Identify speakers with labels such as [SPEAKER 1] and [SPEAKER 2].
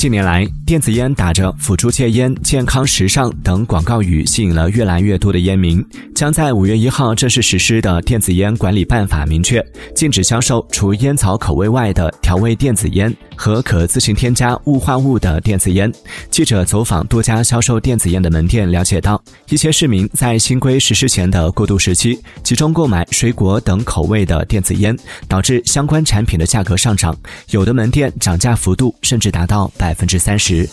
[SPEAKER 1] 近年来，电子烟打着“辅助戒烟、健康、时尚”等广告语，吸引了越来越多的烟民。将在五月一号正式实施的电子烟管理办法明确，禁止销售除烟草口味外的调味电子烟和可自行添加雾化物的电子烟。记者走访多家销售电子烟的门店，了解到，一些市民在新规实施前的过渡时期，集中购买水果等口味的电子烟，导致相关产品的价格上涨，有的门店涨价幅度甚至达到百。分之三十。